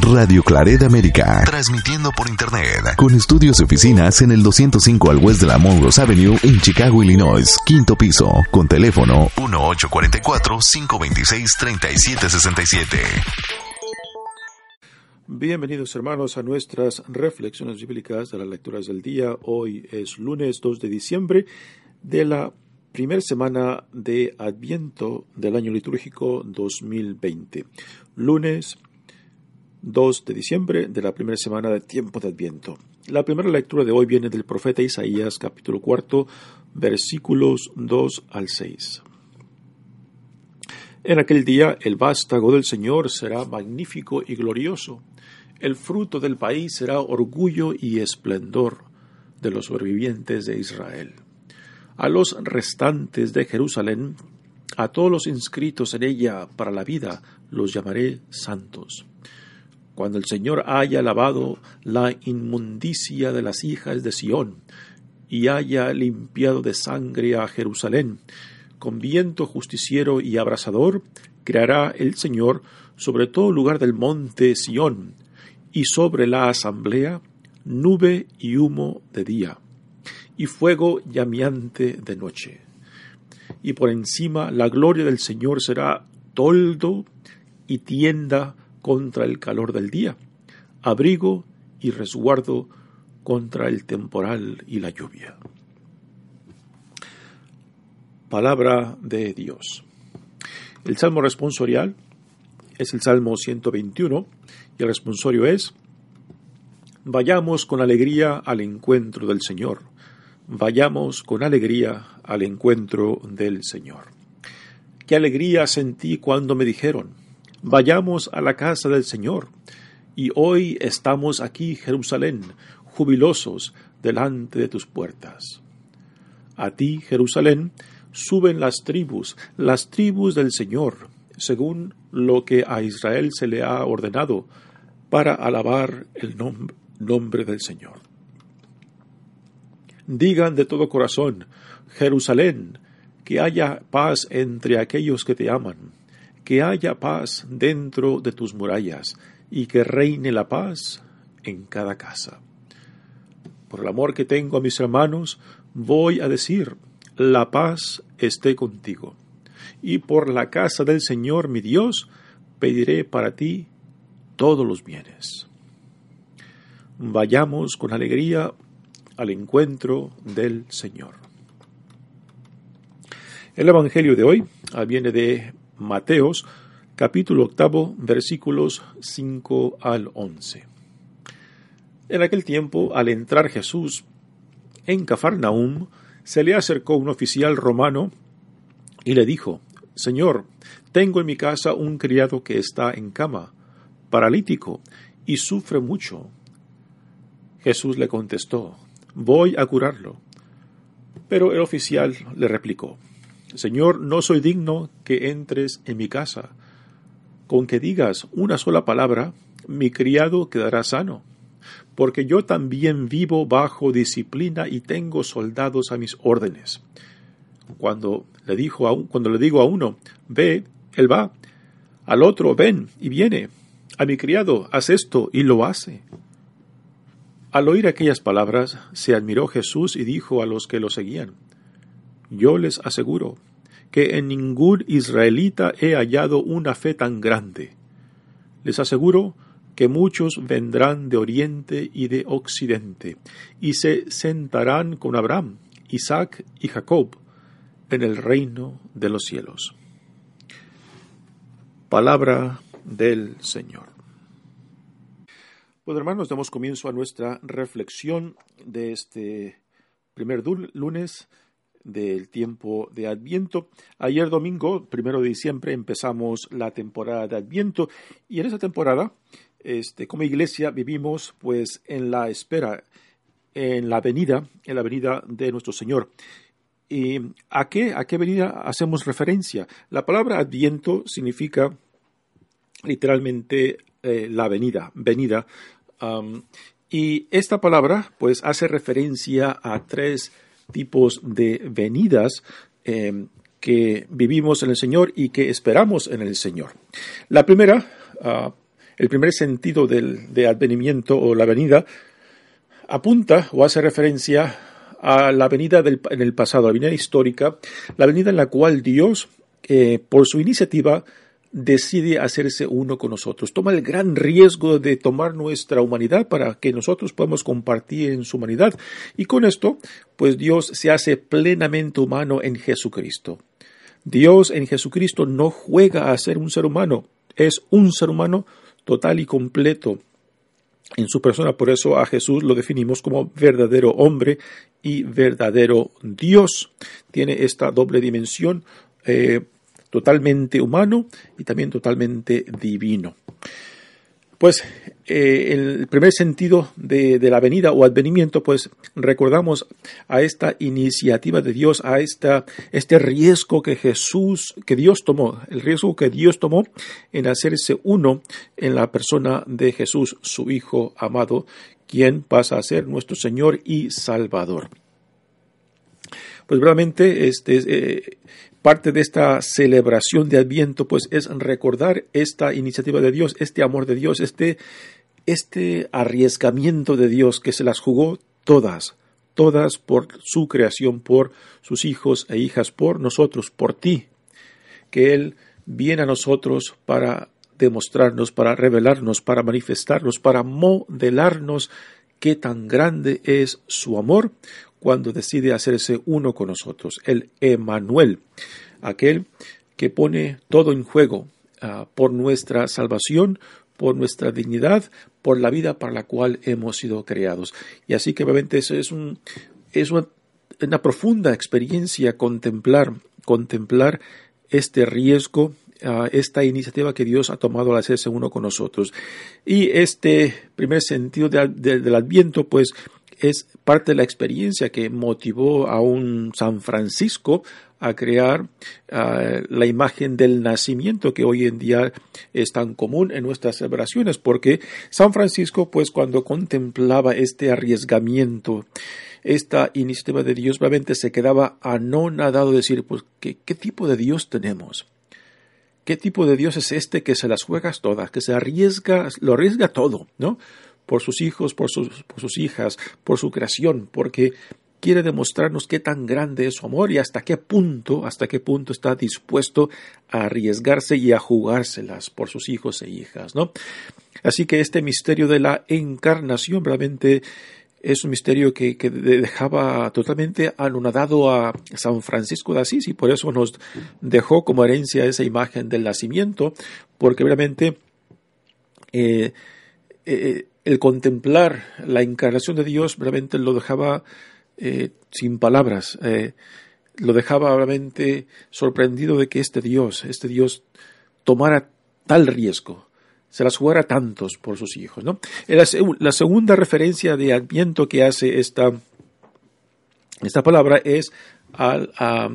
Radio Claret América. Transmitiendo por Internet. Con estudios y oficinas en el 205 al West de la Monroe Avenue en Chicago, Illinois. Quinto piso. Con teléfono 1844-526-3767. Bienvenidos hermanos a nuestras reflexiones bíblicas de las lecturas del día. Hoy es lunes 2 de diciembre de la primera semana de Adviento del año litúrgico 2020. Lunes 2 de diciembre de la primera semana de tiempo de Adviento. La primera lectura de hoy viene del profeta Isaías capítulo cuarto versículos 2 al 6. En aquel día el vástago del Señor será magnífico y glorioso. El fruto del país será orgullo y esplendor de los sobrevivientes de Israel. A los restantes de Jerusalén, a todos los inscritos en ella para la vida, los llamaré santos cuando el Señor haya lavado la inmundicia de las hijas de Sión y haya limpiado de sangre a Jerusalén, con viento justiciero y abrasador, creará el Señor sobre todo lugar del monte Sión y sobre la asamblea nube y humo de día y fuego llameante de noche. Y por encima la gloria del Señor será toldo y tienda contra el calor del día, abrigo y resguardo contra el temporal y la lluvia. Palabra de Dios. El salmo responsorial es el salmo 121 y el responsorio es Vayamos con alegría al encuentro del Señor. Vayamos con alegría al encuentro del Señor. Qué alegría sentí cuando me dijeron, Vayamos a la casa del Señor. Y hoy estamos aquí, Jerusalén, jubilosos delante de tus puertas. A ti, Jerusalén, suben las tribus, las tribus del Señor, según lo que a Israel se le ha ordenado, para alabar el nombre del Señor. Digan de todo corazón, Jerusalén, que haya paz entre aquellos que te aman que haya paz dentro de tus murallas y que reine la paz en cada casa. Por el amor que tengo a mis hermanos, voy a decir, la paz esté contigo. Y por la casa del Señor mi Dios, pediré para ti todos los bienes. Vayamos con alegría al encuentro del Señor. El Evangelio de hoy viene de Mateos capítulo octavo versículos 5 al 11. En aquel tiempo, al entrar Jesús en Cafarnaum, se le acercó un oficial romano y le dijo, Señor, tengo en mi casa un criado que está en cama, paralítico, y sufre mucho. Jesús le contestó, Voy a curarlo. Pero el oficial le replicó, Señor, no soy digno que entres en mi casa. Con que digas una sola palabra, mi criado quedará sano, porque yo también vivo bajo disciplina y tengo soldados a mis órdenes. Cuando le, dijo a cuando le digo a uno, ve, él va, al otro, ven, y viene, a mi criado, haz esto, y lo hace. Al oír aquellas palabras, se admiró Jesús y dijo a los que lo seguían, yo les aseguro que en ningún israelita he hallado una fe tan grande. Les aseguro que muchos vendrán de oriente y de occidente, y se sentarán con Abraham, Isaac y Jacob en el reino de los cielos. Palabra del Señor. Pues hermanos, damos comienzo a nuestra reflexión de este primer lunes del tiempo de Adviento. Ayer domingo, primero de diciembre, empezamos la temporada de Adviento y en esa temporada, este, como iglesia, vivimos pues en la espera, en la venida, en la venida de nuestro Señor. ¿Y a qué, a qué venida hacemos referencia? La palabra Adviento significa literalmente eh, la venida, venida. y esta palabra pues hace referencia a tres tipos de venidas eh, que vivimos en el Señor y que esperamos en el Señor. La primera, ah, el primer sentido del, de advenimiento o la venida apunta o hace referencia a la venida del, en el pasado, la venida histórica, la venida en la cual Dios, eh, por su iniciativa, decide hacerse uno con nosotros. Toma el gran riesgo de tomar nuestra humanidad para que nosotros podamos compartir en su humanidad. Y con esto, pues Dios se hace plenamente humano en Jesucristo. Dios en Jesucristo no juega a ser un ser humano, es un ser humano total y completo en su persona. Por eso a Jesús lo definimos como verdadero hombre y verdadero Dios. Tiene esta doble dimensión eh, totalmente humano y también totalmente divino. Pues eh, el primer sentido de, la venida o advenimiento, pues recordamos a esta iniciativa de Dios, a esta, este riesgo que Jesús, que Dios tomó, el riesgo que Dios tomó en hacerse uno en la persona de Jesús, su Hijo amado, quien pasa a ser nuestro Señor y Salvador. Pues realmente este, eh, Parte de esta celebración de Adviento, pues, es recordar esta iniciativa de Dios, este amor de Dios, este, este arriesgamiento de Dios que se las jugó todas, todas por su creación, por sus hijos e hijas, por nosotros, por ti, que Él viene a nosotros para demostrarnos, para revelarnos, para manifestarnos, para modelarnos qué tan grande es su amor cuando decide hacerse uno con nosotros, el Emanuel, aquel que pone todo en juego ah, por nuestra salvación, por nuestra dignidad, por la vida para la cual hemos sido creados. Y así que obviamente eso es, un, es una, profunda experiencia contemplar, contemplar este riesgo, ah, esta iniciativa que Dios ha tomado al hacerse uno con nosotros. Y este primer sentido del Adviento, pues es parte de la experiencia que motivó a un San Francisco a crear ah, la imagen del nacimiento que hoy en día es tan común en nuestras celebraciones, porque San Francisco, pues cuando contemplaba este arriesgamiento, esta iniciativa de Dios, realmente se quedaba anonadado de decir, pues, ¿qué, ¿qué tipo de Dios tenemos? ¿Qué tipo de Dios es este que se las juegas todas, que se arriesga, lo arriesga todo, ¿no? Por sus hijos, por sus, por sus hijas, por su creación, porque quiere demostrarnos qué tan grande es su amor y hasta qué punto, hasta qué punto está dispuesto a arriesgarse y a jugárselas por sus hijos e hijas, ¿no? Así que este misterio de la encarnación realmente es un misterio que, que, dejaba totalmente anonadado a San Francisco de Asís y por eso nos dejó como herencia esa imagen del nacimiento, porque realmente eh, eh, el contemplar la encarnación de Dios realmente lo dejaba eh, sin palabras, eh, lo dejaba realmente sorprendido de que este Dios, este Dios tomara tal riesgo, se las jugara tantos por sus hijos. ¿no? La, la segunda referencia de Adviento que hace esta, esta palabra es al, a,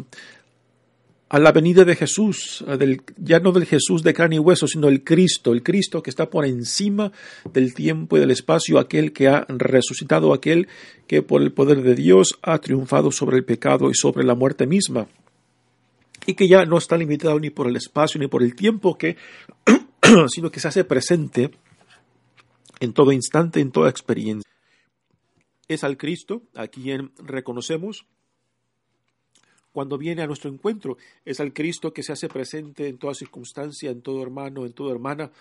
a la venida de Jesús, del, ya no del Jesús de carne y hueso, sino el Cristo, el Cristo que está por encima del tiempo y del espacio, aquel que ha resucitado, aquel que por el poder de Dios ha triunfado sobre el pecado y sobre la muerte misma, y que ya no está limitado ni por el espacio ni por el tiempo, que, sino que se hace presente en todo instante, en toda experiencia. Es al Cristo a quien reconocemos cuando viene a nuestro encuentro. Es al Cristo que se hace presente en toda circunstancia, en todo hermano, en toda hermana,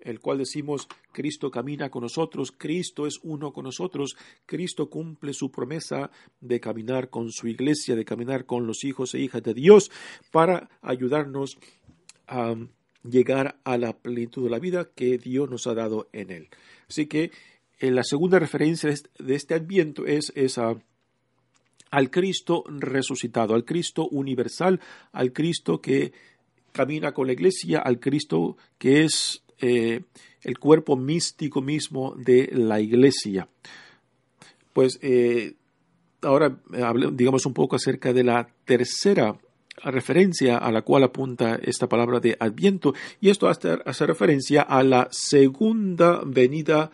el cual decimos, Cristo camina con nosotros, Cristo es uno con nosotros, Cristo cumple su promesa de caminar con su iglesia, de caminar con los hijos e hijas de Dios, para ayudarnos a llegar a la plenitud de la vida que Dios nos ha dado en él. Así que en la segunda referencia de este adviento es esa al Cristo resucitado, al Cristo universal, al Cristo que camina con la iglesia, al Cristo que es eh, el cuerpo místico mismo de la iglesia. Pues eh, ahora digamos un poco acerca de la tercera referencia a la cual apunta esta palabra de adviento y esto hace, hace referencia a la segunda venida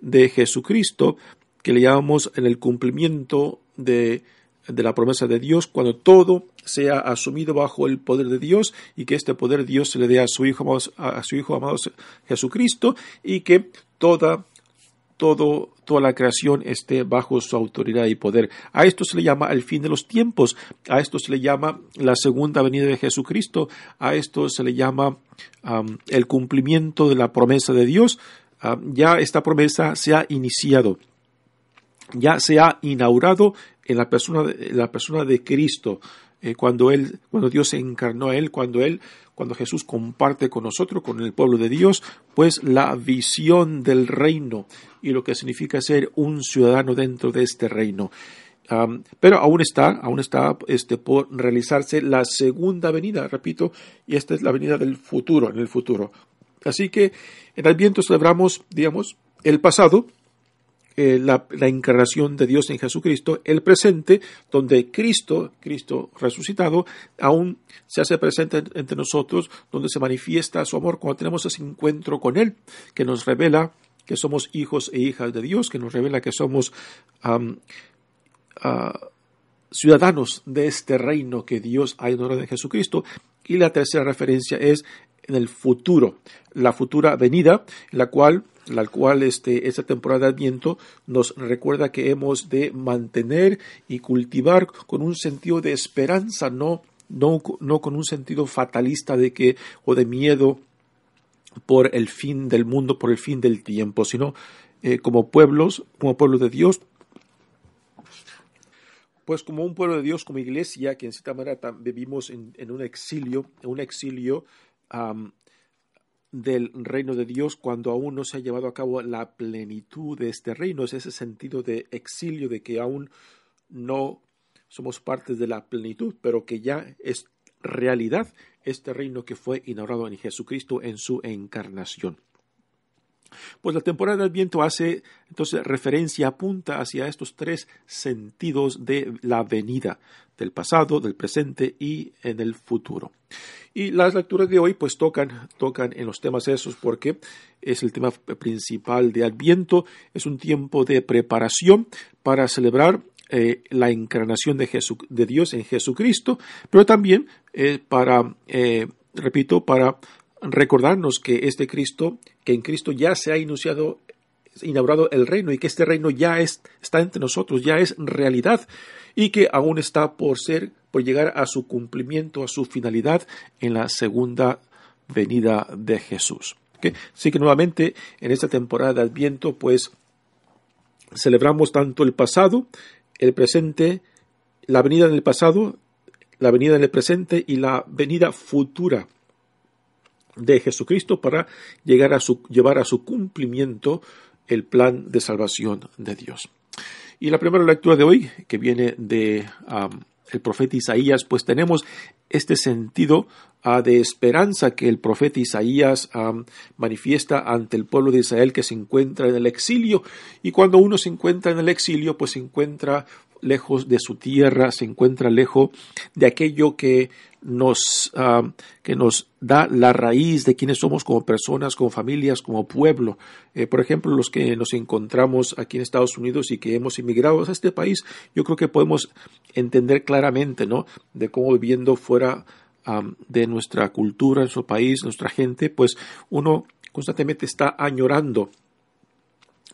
de Jesucristo que le llamamos en el cumplimiento de de la promesa de Dios, cuando todo sea asumido bajo el poder de Dios y que este poder Dios se le dé a su Hijo, a su Hijo amado Jesucristo y que toda todo, toda la creación esté bajo su autoridad y poder. A esto se le llama el fin de los tiempos, a esto se le llama la segunda venida de Jesucristo, a esto se le llama el cumplimiento de la promesa de Dios. ya esta promesa se ha iniciado, ya se ha inaugurado en la persona, la persona de Cristo. Eh, cuando él, cuando Dios se encarnó a él, cuando él, cuando Jesús comparte con nosotros, con el pueblo de Dios, pues la visión del reino y lo que significa ser un ciudadano dentro de este reino. pero aún está, aún está este, por realizarse la segunda venida, repito, y esta es la venida del futuro, en el futuro. Así que en Adviento celebramos, digamos, el pasado, eh, la, encarnación de Dios en Jesucristo, el presente, donde Cristo, Cristo resucitado, aún se hace presente entre nosotros, donde se manifiesta su amor cuando tenemos ese encuentro con Él, que nos revela que somos hijos e hijas de Dios, que nos revela que somos ah, ciudadanos de este reino que Dios ha en Jesucristo. Y la tercera referencia es en el futuro, la futura venida, en la cual la cual este, esta temporada de Adviento nos recuerda que hemos de mantener y cultivar con un sentido de esperanza, no, no, no con un sentido fatalista de que, o de miedo por el fin del mundo, por el fin del tiempo, sino eh, como pueblos, como pueblo de Dios, pues como un pueblo de Dios, como iglesia, que en cierta manera vivimos en, un exilio, en un exilio del reino de Dios cuando aún no se ha llevado a cabo la plenitud de este reino. Es ese sentido de exilio, de que aún no somos partes de la plenitud, pero que ya es realidad este reino que fue inaugurado en Jesucristo en su encarnación. Pues la temporada del viento hace entonces referencia, apunta hacia estos tres sentidos de la venida, del pasado, del presente y en el futuro. Y las lecturas de hoy pues tocan, tocan en los temas esos porque es el tema principal de Adviento, es un tiempo de preparación para celebrar eh, la encarnación de, Dios en Jesucristo, pero también eh, para, eh, repito, para recordarnos que este Cristo, que en Cristo ya se ha inaugurado el reino y que este reino ya está entre nosotros, ya es realidad y que aún está por ser, por llegar a su cumplimiento, a su finalidad en la segunda venida de Jesús. Así que nuevamente en esta temporada de Adviento, pues celebramos tanto el pasado, el presente, la venida en el pasado, la venida en el presente y la venida futura de Jesucristo para llegar a su, llevar a su cumplimiento el plan de salvación de Dios. Y la primera lectura de hoy, que viene de el profeta Isaías, pues tenemos este sentido ah, de esperanza que el profeta Isaías manifiesta ante el pueblo de Israel que se encuentra en el exilio. Y cuando uno se encuentra en el exilio, pues se encuentra lejos de su tierra, se encuentra lejos de aquello que nos, ah, que nos da la raíz de quienes somos como personas, como familias, como pueblo. Eh, por ejemplo, los que nos encontramos aquí en Estados Unidos y que hemos inmigrado a este país, yo creo que podemos entender claramente, ¿no? De cómo viviendo fuera de nuestra cultura, nuestro país, nuestra gente, pues uno constantemente está añorando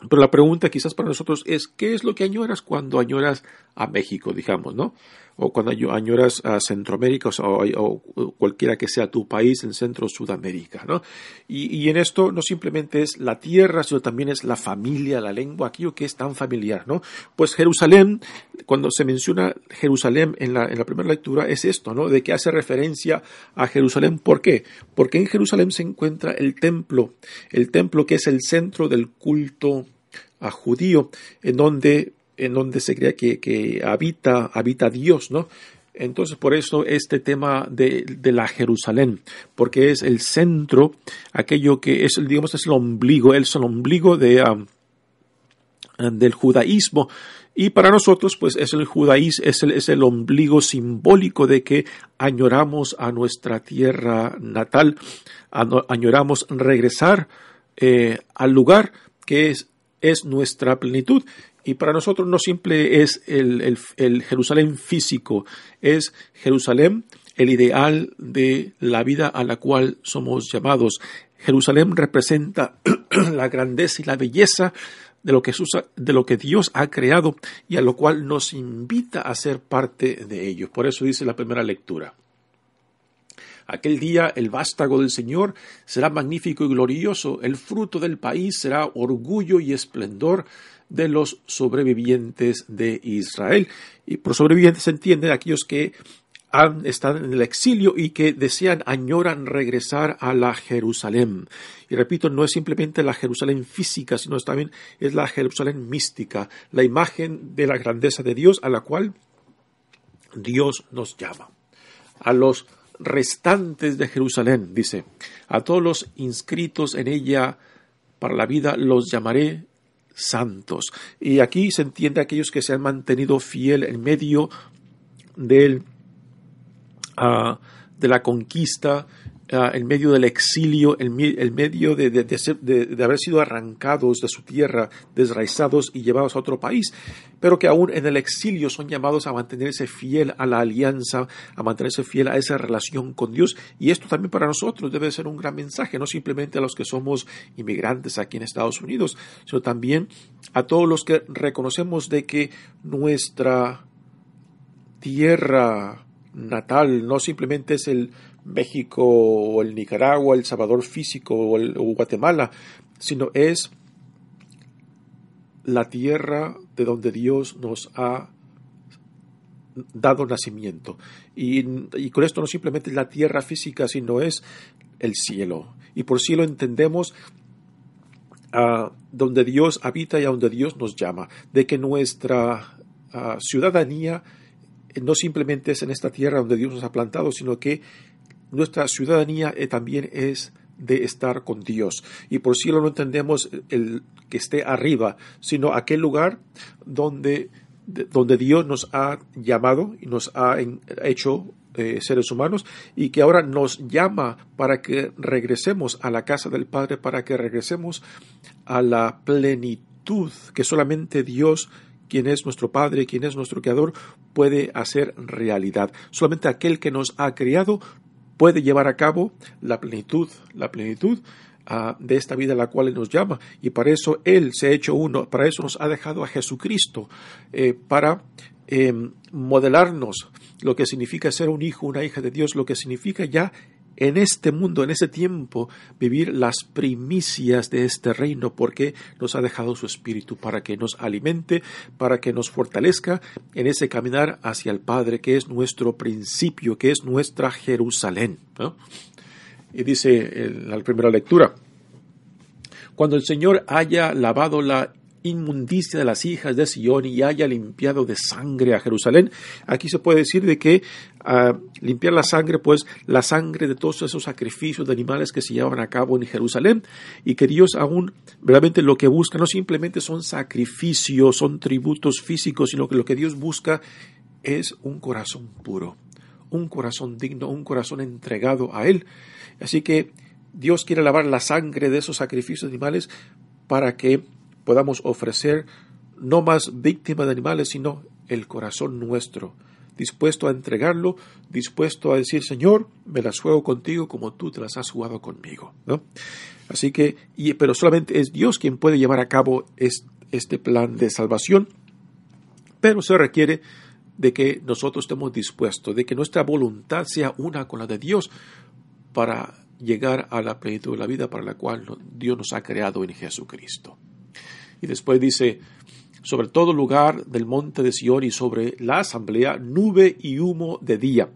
pero la pregunta quizás para nosotros es, ¿qué es lo que añoras cuando añoras a México, digamos, ¿no? O cuando añoras a Centroamérica o, cualquiera que sea tu país en Centro Sudamérica, ¿no? Y, en esto no simplemente es la tierra, sino también es la familia, la lengua, aquello que es tan familiar, ¿no? Pues Jerusalén, cuando se menciona Jerusalén en la, en la primera lectura, es esto, ¿no? De que hace referencia a Jerusalén. ¿Por qué? Porque en Jerusalén se encuentra el templo, el templo que es el centro del culto a judío, en donde, en donde se cree que, que habita, habita Dios, ¿no? Entonces, por eso este tema de, de, la Jerusalén, porque es el centro, aquello que es, digamos, es el ombligo, es el ombligo de, del judaísmo. Y para nosotros, pues es el judaísmo, es el, es el ombligo simbólico de que añoramos a nuestra tierra natal, añoramos regresar eh, al lugar que es es nuestra plenitud. Y para nosotros no simple es el, el, Jerusalén físico, es Jerusalén el ideal de la vida a la cual somos llamados. Jerusalén representa la grandeza y la belleza de lo, que de lo que Dios ha creado y a lo cual nos invita a ser parte de ello. Por eso dice la primera lectura. Aquel día el vástago del Señor será magnífico y glorioso, el fruto del país será orgullo y esplendor de los sobrevivientes de Israel. Y por sobrevivientes se entienden aquellos que han estado en el exilio y que desean, añoran regresar a la Jerusalén. Y repito, no es simplemente la Jerusalén física, sino también es la Jerusalén mística, la imagen de la grandeza de Dios a la cual Dios nos llama. A los restantes de Jerusalén, dice, a todos los inscritos en ella para la vida los llamaré santos. Y aquí se entiende aquellos que se han mantenido fiel en medio del Ah, de la conquista, ah, en medio del exilio, en, medio de, de, haber sido arrancados de su tierra, desraizados y llevados a otro país, pero que aún en el exilio son llamados a mantenerse fiel a la alianza, a mantenerse fiel a esa relación con Dios. Y esto también para nosotros debe ser un gran mensaje, no simplemente a los que somos inmigrantes aquí en Estados Unidos, sino también a todos los que reconocemos de que nuestra tierra, natal, no simplemente es el México o el Nicaragua, el Salvador físico o, Guatemala, sino es la tierra de donde Dios nos ha dado nacimiento. Y, con esto no simplemente es la tierra física, sino es el cielo. Y por cielo entendemos a donde Dios habita y a donde Dios nos llama, de que nuestra ciudadanía no simplemente es en esta tierra donde Dios nos ha plantado, sino que nuestra ciudadanía eh, también es de estar con Dios. Y por cielo no entendemos el que esté arriba, sino aquel lugar donde, donde Dios nos ha llamado y nos ha hecho eh, seres humanos y que ahora nos llama para que regresemos a la casa del Padre, para que regresemos a la plenitud que solamente Dios quien es nuestro Padre, quien es nuestro Creador, puede hacer realidad. Solamente aquel que nos ha creado puede llevar a cabo la plenitud, la plenitud ah, de esta vida a la cual Él nos llama. Y para eso Él se ha hecho uno, para eso nos ha dejado a Jesucristo, eh, para em, modelarnos lo que significa ser un hijo, una hija de Dios, lo que significa ya en este mundo, en ese tiempo, vivir las primicias de este reino, porque nos ha dejado su Espíritu para que nos alimente, para que nos fortalezca en ese caminar hacia el Padre, que es nuestro principio, que es nuestra Jerusalén. Y dice en la primera lectura, cuando el Señor haya lavado la inmundicia de las hijas de Sion y haya limpiado de sangre a Jerusalén. Aquí se puede decir de que ah, limpiar la sangre, pues la sangre de todos esos sacrificios de animales que se llevan a cabo en Jerusalén y que Dios aún realmente lo que busca no simplemente son sacrificios, son tributos físicos, sino que lo que Dios busca es un corazón puro, un corazón digno, un corazón entregado a Él. Así que Dios quiere lavar la sangre de esos sacrificios de animales para que podamos ofrecer no más víctimas de animales, sino el corazón nuestro, dispuesto a entregarlo, dispuesto a decir, Señor, me las juego contigo como tú te las has jugado conmigo. ¿no? Así que, pero solamente es Dios quien puede llevar a cabo este plan de salvación, pero se requiere de que nosotros estemos dispuestos, de que nuestra voluntad sea una con la de Dios para llegar a la plenitud de la vida para la cual Dios nos ha creado en Jesucristo. Y después dice, sobre todo lugar del monte de Sion y sobre la asamblea, nube y humo de día.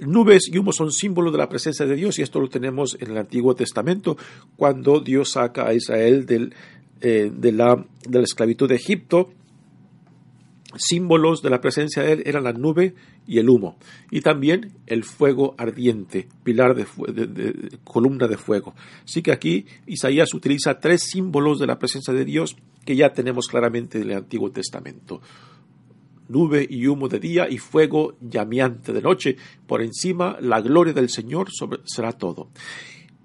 nubes y humo son símbolos de la presencia de Dios y esto lo tenemos en el Antiguo Testamento cuando Dios saca a Israel del, eh, de, la, de la esclavitud de Egipto símbolos de la presencia de él eran la nube y el humo, y también el fuego ardiente, pilar de, columna de fuego. Así que aquí Isaías utiliza tres símbolos de la presencia de Dios que ya tenemos claramente en el Antiguo Testamento. Nube y humo de día y fuego llameante de noche. Por encima la gloria del Señor será todo.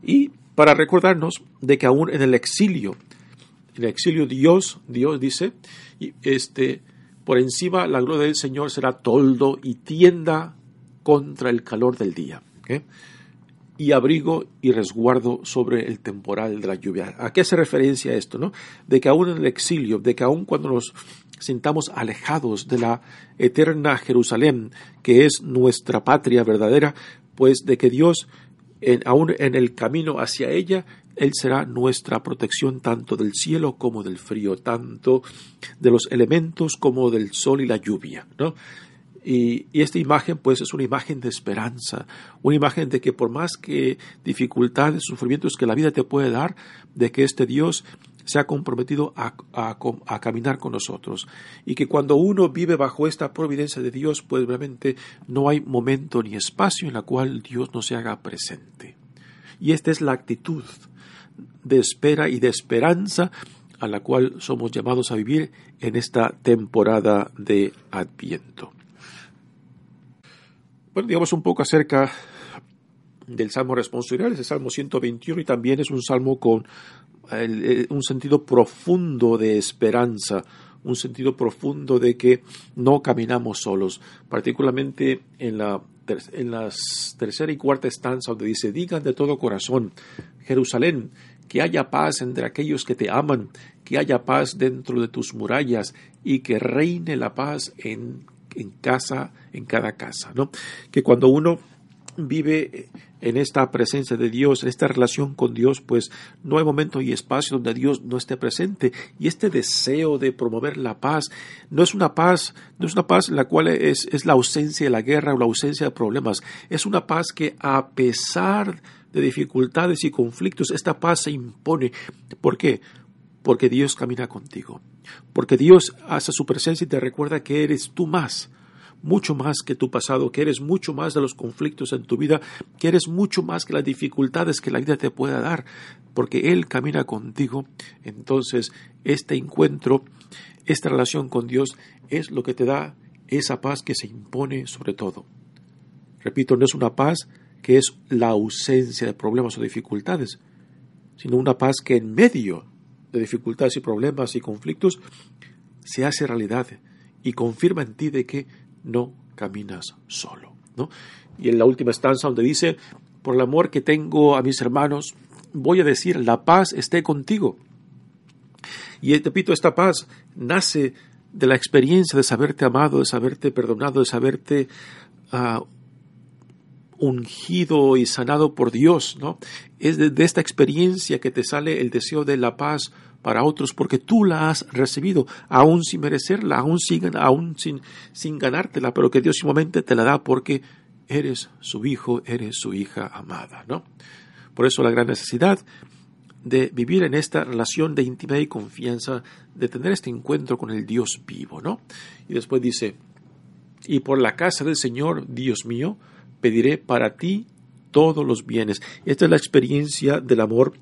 Y para recordarnos de que aún en el exilio En el exilio Dios, Dios dice, este, por encima la gloria del Señor será toldo y tienda contra el calor del día. y abrigo y resguardo sobre el temporal de la lluvia. ¿A qué hace referencia esto? No? De que aún en el exilio, de que aún cuando nos sintamos alejados de la eterna Jerusalén, que es nuestra patria verdadera, pues de que Dios, aún en el camino hacia ella, Él será nuestra protección tanto del cielo como del frío, tanto de los elementos como del sol y la lluvia. ¿no? Y, y, esta imagen, pues, es una imagen de esperanza, una imagen de que por más que dificultades, sufrimientos que la vida te puede dar, de que este Dios se ha comprometido a, caminar con nosotros. Y que cuando uno vive bajo esta providencia de Dios, pues realmente no hay momento ni espacio en la cual Dios no se haga presente. Y esta es la actitud de espera y de esperanza a la cual somos llamados a vivir en esta temporada de Adviento. Bueno, digamos un poco acerca del Salmo responsorial, es el Salmo 121 y también es un salmo con eh, un sentido profundo de esperanza, un sentido profundo de que no caminamos solos, particularmente en la, en las tercera y cuarta estanza donde dice, digan de todo corazón, Jerusalén, que haya paz entre aquellos que te aman, que haya paz dentro de tus murallas y que reine la paz en, en casa, en cada casa, ¿no? Que cuando uno vive en esta presencia de Dios, en esta relación con Dios, pues no hay momento y espacio donde Dios no esté presente. Y este deseo de promover la paz no es una paz, no es una paz la cual es, es la ausencia de la guerra o la ausencia de problemas. Es una paz que a pesar de dificultades y conflictos, esta paz se impone. ¿Por qué? Porque Dios camina contigo. Porque Dios hace su presencia y te recuerda que eres tú más mucho más que tu pasado, que eres mucho más de los conflictos en tu vida, que eres mucho más que las dificultades que la vida te pueda dar, porque Él camina contigo. Entonces, este encuentro, esta relación con Dios es lo que te da esa paz que se impone sobre todo. Repito, no es una paz que es la ausencia de problemas o dificultades, sino una paz que en medio de dificultades y problemas y conflictos se hace realidad y confirma en ti de que no caminas solo. ¿no? Y en la última estanza donde dice, por el amor que tengo a mis hermanos, voy a decir, la paz esté contigo. Y repito, esta paz nace de la experiencia de saberte amado, de saberte perdonado, de saberte uh, ungido y sanado por Dios, ¿no? Es de, esta experiencia que te sale el deseo de la paz para otros porque tú la has recibido, aún sin merecerla, aún sin, aún sin, sin ganártela, pero que Dios simplemente te la da porque eres su hijo, eres su hija amada, ¿no? Por eso la gran necesidad de vivir en esta relación de intimidad y confianza, de tener este encuentro con el Dios vivo, ¿no? Y después dice, y por la casa del Señor, Dios mío, pediré para ti todos los bienes. Esta es la experiencia del amor,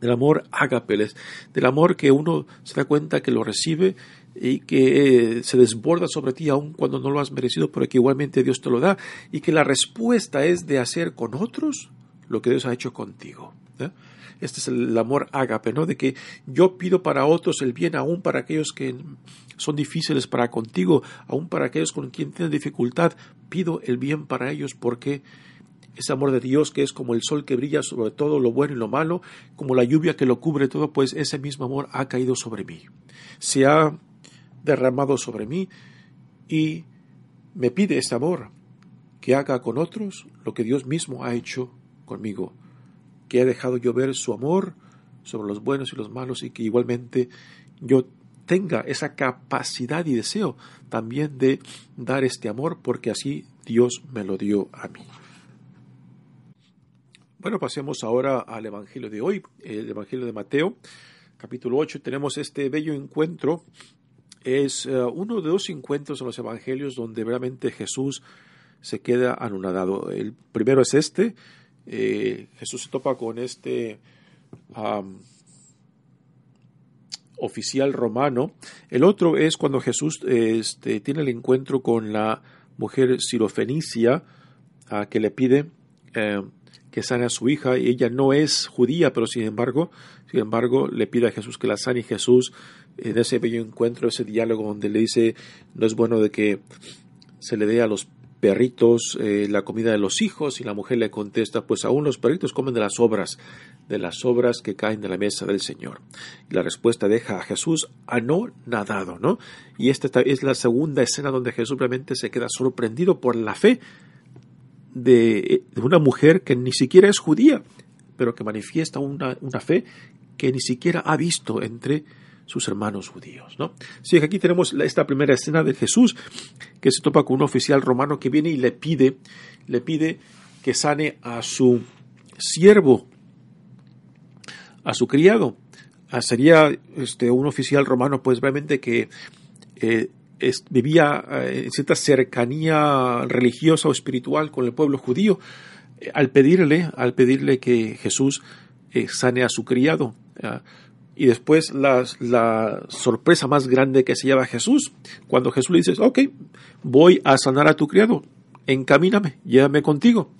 del amor ágapeles, del amor que uno se da cuenta que lo recibe y que eh, se desborda sobre ti aun cuando no lo has merecido, pero igualmente Dios te lo da y que la respuesta es de hacer con otros lo que Dios ha hecho contigo. ¿eh? Este es el amor ágape, ¿no? De que yo pido para otros el bien, aún para aquellos que son difíciles para contigo, aún para aquellos con quien tienes dificultad, pido el bien para ellos porque ese amor de Dios que es como el sol que brilla sobre todo lo bueno y lo malo, como la lluvia que lo cubre todo, pues ese mismo amor ha caído sobre mí. Se ha derramado sobre mí y me pide ese amor que haga con otros lo que Dios mismo ha hecho conmigo que ha dejado llover su amor sobre los buenos y los malos y que igualmente yo tenga esa capacidad y deseo también de dar este amor porque así Dios me lo dio a mí. Bueno, pasemos ahora al Evangelio de hoy, el Evangelio de Mateo, capítulo 8. Tenemos este bello encuentro. Es eh, uno de dos encuentros en los Evangelios donde realmente Jesús se queda anonadado. El primero es este, eh, Jesús se topa con este oficial romano. El otro es cuando Jesús este, tiene el encuentro con la mujer sirofenicia que le pide eh, que sane a su hija. Y ella no es judía, pero sin embargo, sin embargo, le pide a Jesús que la sane. Y Jesús en ese bello encuentro, ese diálogo donde le dice no es bueno de que se le dé a los perritos eh, la comida de los hijos y la mujer le contesta pues aún los perritos comen de las obras de las obras que caen de la mesa del Señor y la respuesta deja a Jesús nadado, ¿no? y esta es la segunda escena donde Jesús realmente se queda sorprendido por la fe de, una mujer que ni siquiera es judía pero que manifiesta una, una fe que ni siquiera ha visto entre sus hermanos judíos. ¿no? Sí, aquí tenemos esta primera escena de Jesús que se topa con un oficial romano que viene y le pide, le pide que sane a su siervo, a su criado. Ah, sería este, un oficial romano, pues realmente que eh, vivía eh, en cierta cercanía religiosa o espiritual con el pueblo judío, eh, al pedirle, al pedirle que Jesús sane a su criado. Ah, y después la, la, sorpresa más grande que se lleva Jesús, cuando Jesús le dice, ok, voy a sanar a tu criado, encamíname, llévame contigo.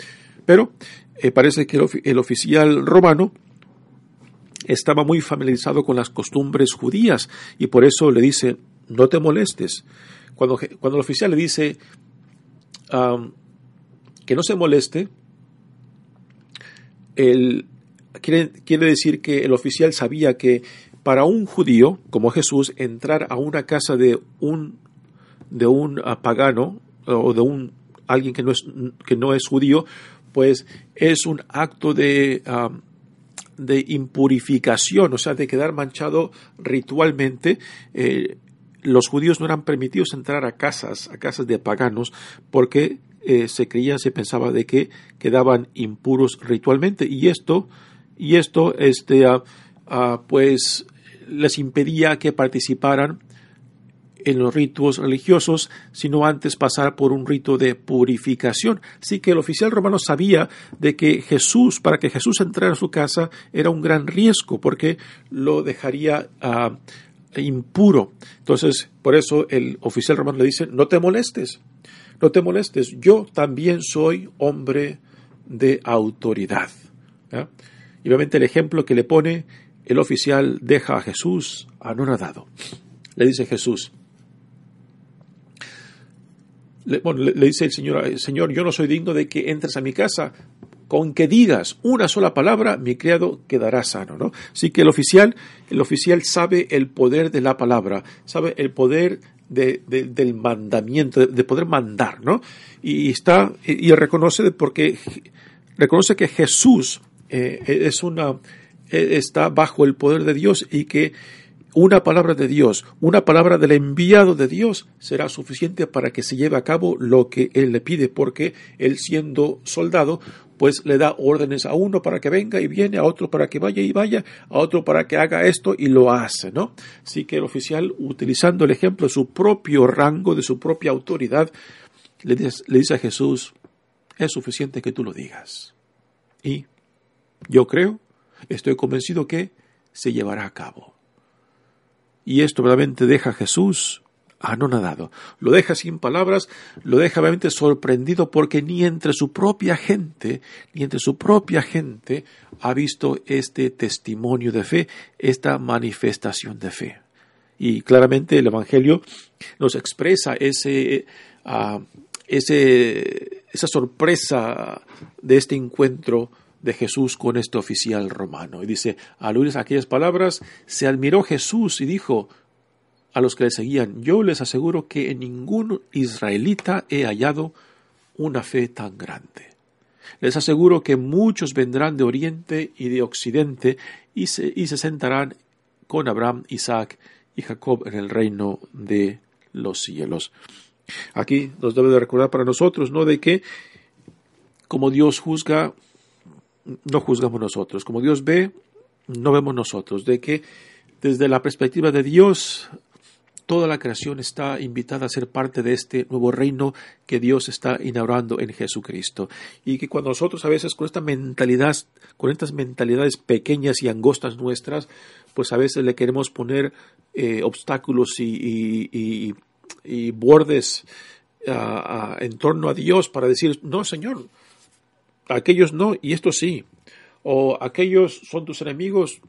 Pero eh, parece que el, oficial romano estaba muy familiarizado con las costumbres judías y por eso le dice, no te molestes. Cuando, cuando el oficial le dice que no se moleste, el, quiere, decir que el oficial sabía que para un judío como Jesús entrar a una casa de un de un ah, pagano o de un alguien que no es que no es judío pues es un acto de de impurificación o sea de quedar manchado ritualmente eh, los judíos no eran permitidos entrar a casas a casas de paganos porque eh, se creía se pensaba de que quedaban impuros ritualmente y esto y esto este, ah, ah, pues les impedía que participaran en los ritos religiosos, sino antes pasar por un rito de purificación. Así que el oficial romano sabía de que Jesús, para que Jesús entrara a su casa, era un gran riesgo, porque lo dejaría ah, impuro. Entonces, por eso el oficial romano le dice, no te molestes, no te molestes, yo también soy hombre de autoridad. Y obviamente el ejemplo que le pone el oficial deja a Jesús anonadado. Le dice Jesús, le, le, dice el Señor, Señor, yo no soy digno de que entres a mi casa. Con que digas una sola palabra, mi criado quedará sano, ¿no? Así que el oficial, el oficial sabe el poder de la palabra, sabe el poder del mandamiento, de, poder mandar, ¿no? Y está, y reconoce porque reconoce que Jesús eh, es una, eh, está bajo el poder de Dios y que una palabra de Dios, una palabra del enviado de Dios será suficiente para que se lleve a cabo lo que Él le pide, porque Él siendo soldado, pues le da órdenes a uno para que venga y viene, a otro para que vaya y vaya, a otro para que haga esto y lo hace, ¿no? Así que el oficial, utilizando el ejemplo de su propio rango, de su propia autoridad, le dice, le dice a Jesús, es suficiente que tú lo digas. Y yo creo, estoy convencido que se llevará a cabo. Y esto realmente deja a Jesús anonadado. Lo deja sin palabras, lo deja realmente sorprendido porque ni entre su propia gente, ni entre su propia gente ha visto este testimonio de fe, esta manifestación de fe. Y claramente el Evangelio nos expresa ese, ah, ese, esa sorpresa de este encuentro de Jesús con este oficial romano. Y dice, al oír aquellas palabras, se admiró Jesús y dijo a los que le seguían, yo les aseguro que en ningún israelita he hallado una fe tan grande. Les aseguro que muchos vendrán de oriente y de occidente y se, y se sentarán con Abraham, Isaac y Jacob en el reino de los cielos. Aquí nos debe de recordar para nosotros, ¿no? De que como Dios juzga no juzgamos nosotros. Como Dios ve, no vemos nosotros. De que desde la perspectiva de Dios, toda la creación está invitada a ser parte de este nuevo reino que Dios está inaugurando en Jesucristo. Y que cuando nosotros a veces con esta mentalidad, con estas mentalidades pequeñas y angostas nuestras, pues a veces le queremos poner eh, obstáculos y, bordes en torno a Dios para decir, no, Señor, aquellos no y estos sí, o aquellos son tus enemigos,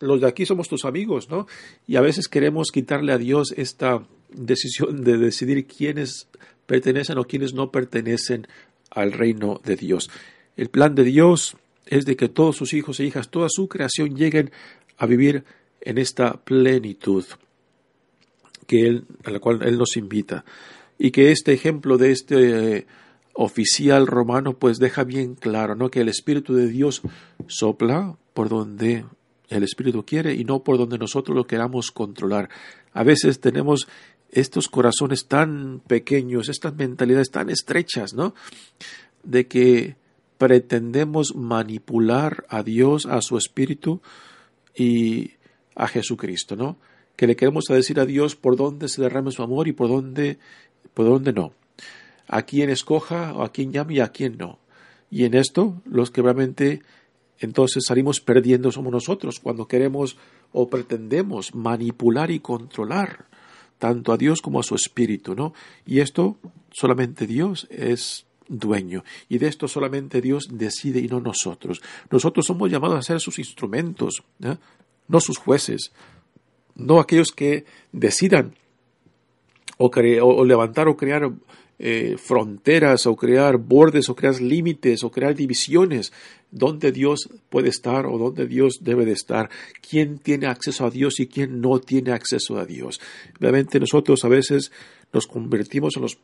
los de aquí somos tus amigos, ¿no? Y a veces queremos quitarle a Dios esta decisión de decidir quiénes pertenecen o quiénes no pertenecen al reino de Dios. El plan de Dios es de que todos sus hijos e hijas, toda su creación lleguen a vivir en esta plenitud que él, a la cual Él nos invita. Y que este ejemplo de este oficial romano pues deja bien claro ¿no? que el Espíritu de Dios sopla por donde el Espíritu quiere y no por donde nosotros lo queramos controlar. A veces tenemos estos corazones tan pequeños, estas mentalidades tan estrechas, ¿no? De que pretendemos manipular a Dios, a su Espíritu y a Jesucristo, ¿no? Que le queremos decir a Dios por dónde se derrame su amor y por dónde, por dónde no. A quién escoja o a quién llame y a quién no. Y en esto, los que realmente entonces salimos perdiendo somos nosotros cuando queremos o pretendemos manipular y controlar tanto a Dios como a su espíritu, ¿no? Y esto solamente Dios es dueño. Y de esto solamente Dios decide y no nosotros. Nosotros somos llamados a ser sus instrumentos, no sus jueces, no aquellos que decidan o levantar o crear eh, fronteras o crear bordes o crear límites o crear divisiones, dónde Dios puede estar o dónde Dios debe de estar, quién tiene acceso a Dios y quién no tiene acceso a Dios. Obviamente nosotros a veces nos convertimos en los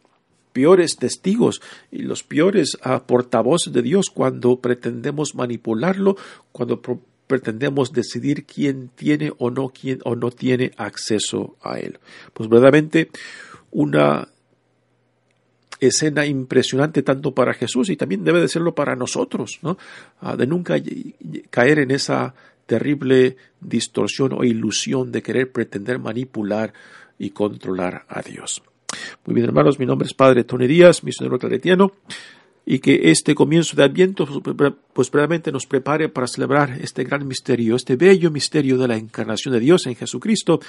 peores testigos y los peores ah, portavoces de Dios cuando pretendemos manipularlo, cuando pretendemos decidir quién tiene o no quién o no tiene acceso a él. Pues verdaderamente una escena impresionante tanto para Jesús y también debe de serlo para nosotros, ¿no? Ah, de nunca caer en esa terrible distorsión o ilusión de querer pretender manipular y controlar a Dios. Muy bien, hermanos, mi nombre es Padre Tony Díaz, misionero claretiano, y que este comienzo de Adviento pues realmente nos prepare para celebrar este gran misterio, este bello misterio de la encarnación de Dios en Jesucristo,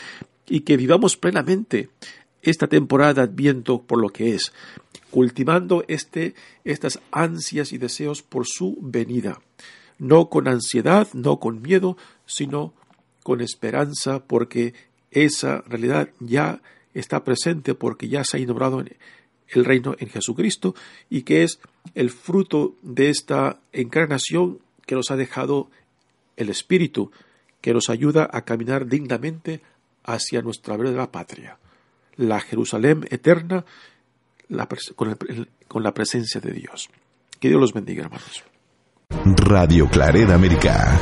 y que vivamos plenamente esta temporada de Adviento por lo que es, cultivando este, estas ansias y deseos por su venida, no con ansiedad, no con miedo, sino con esperanza, porque esa realidad ya está presente, porque ya se ha inaugurado el reino en Jesucristo, y que es el fruto de esta encarnación que nos ha dejado el Espíritu, que nos ayuda a caminar dignamente hacia nuestra verdadera patria la Jerusalén eterna con, la presencia de Dios. Que Dios los bendiga, hermanos. Radio Clareda América.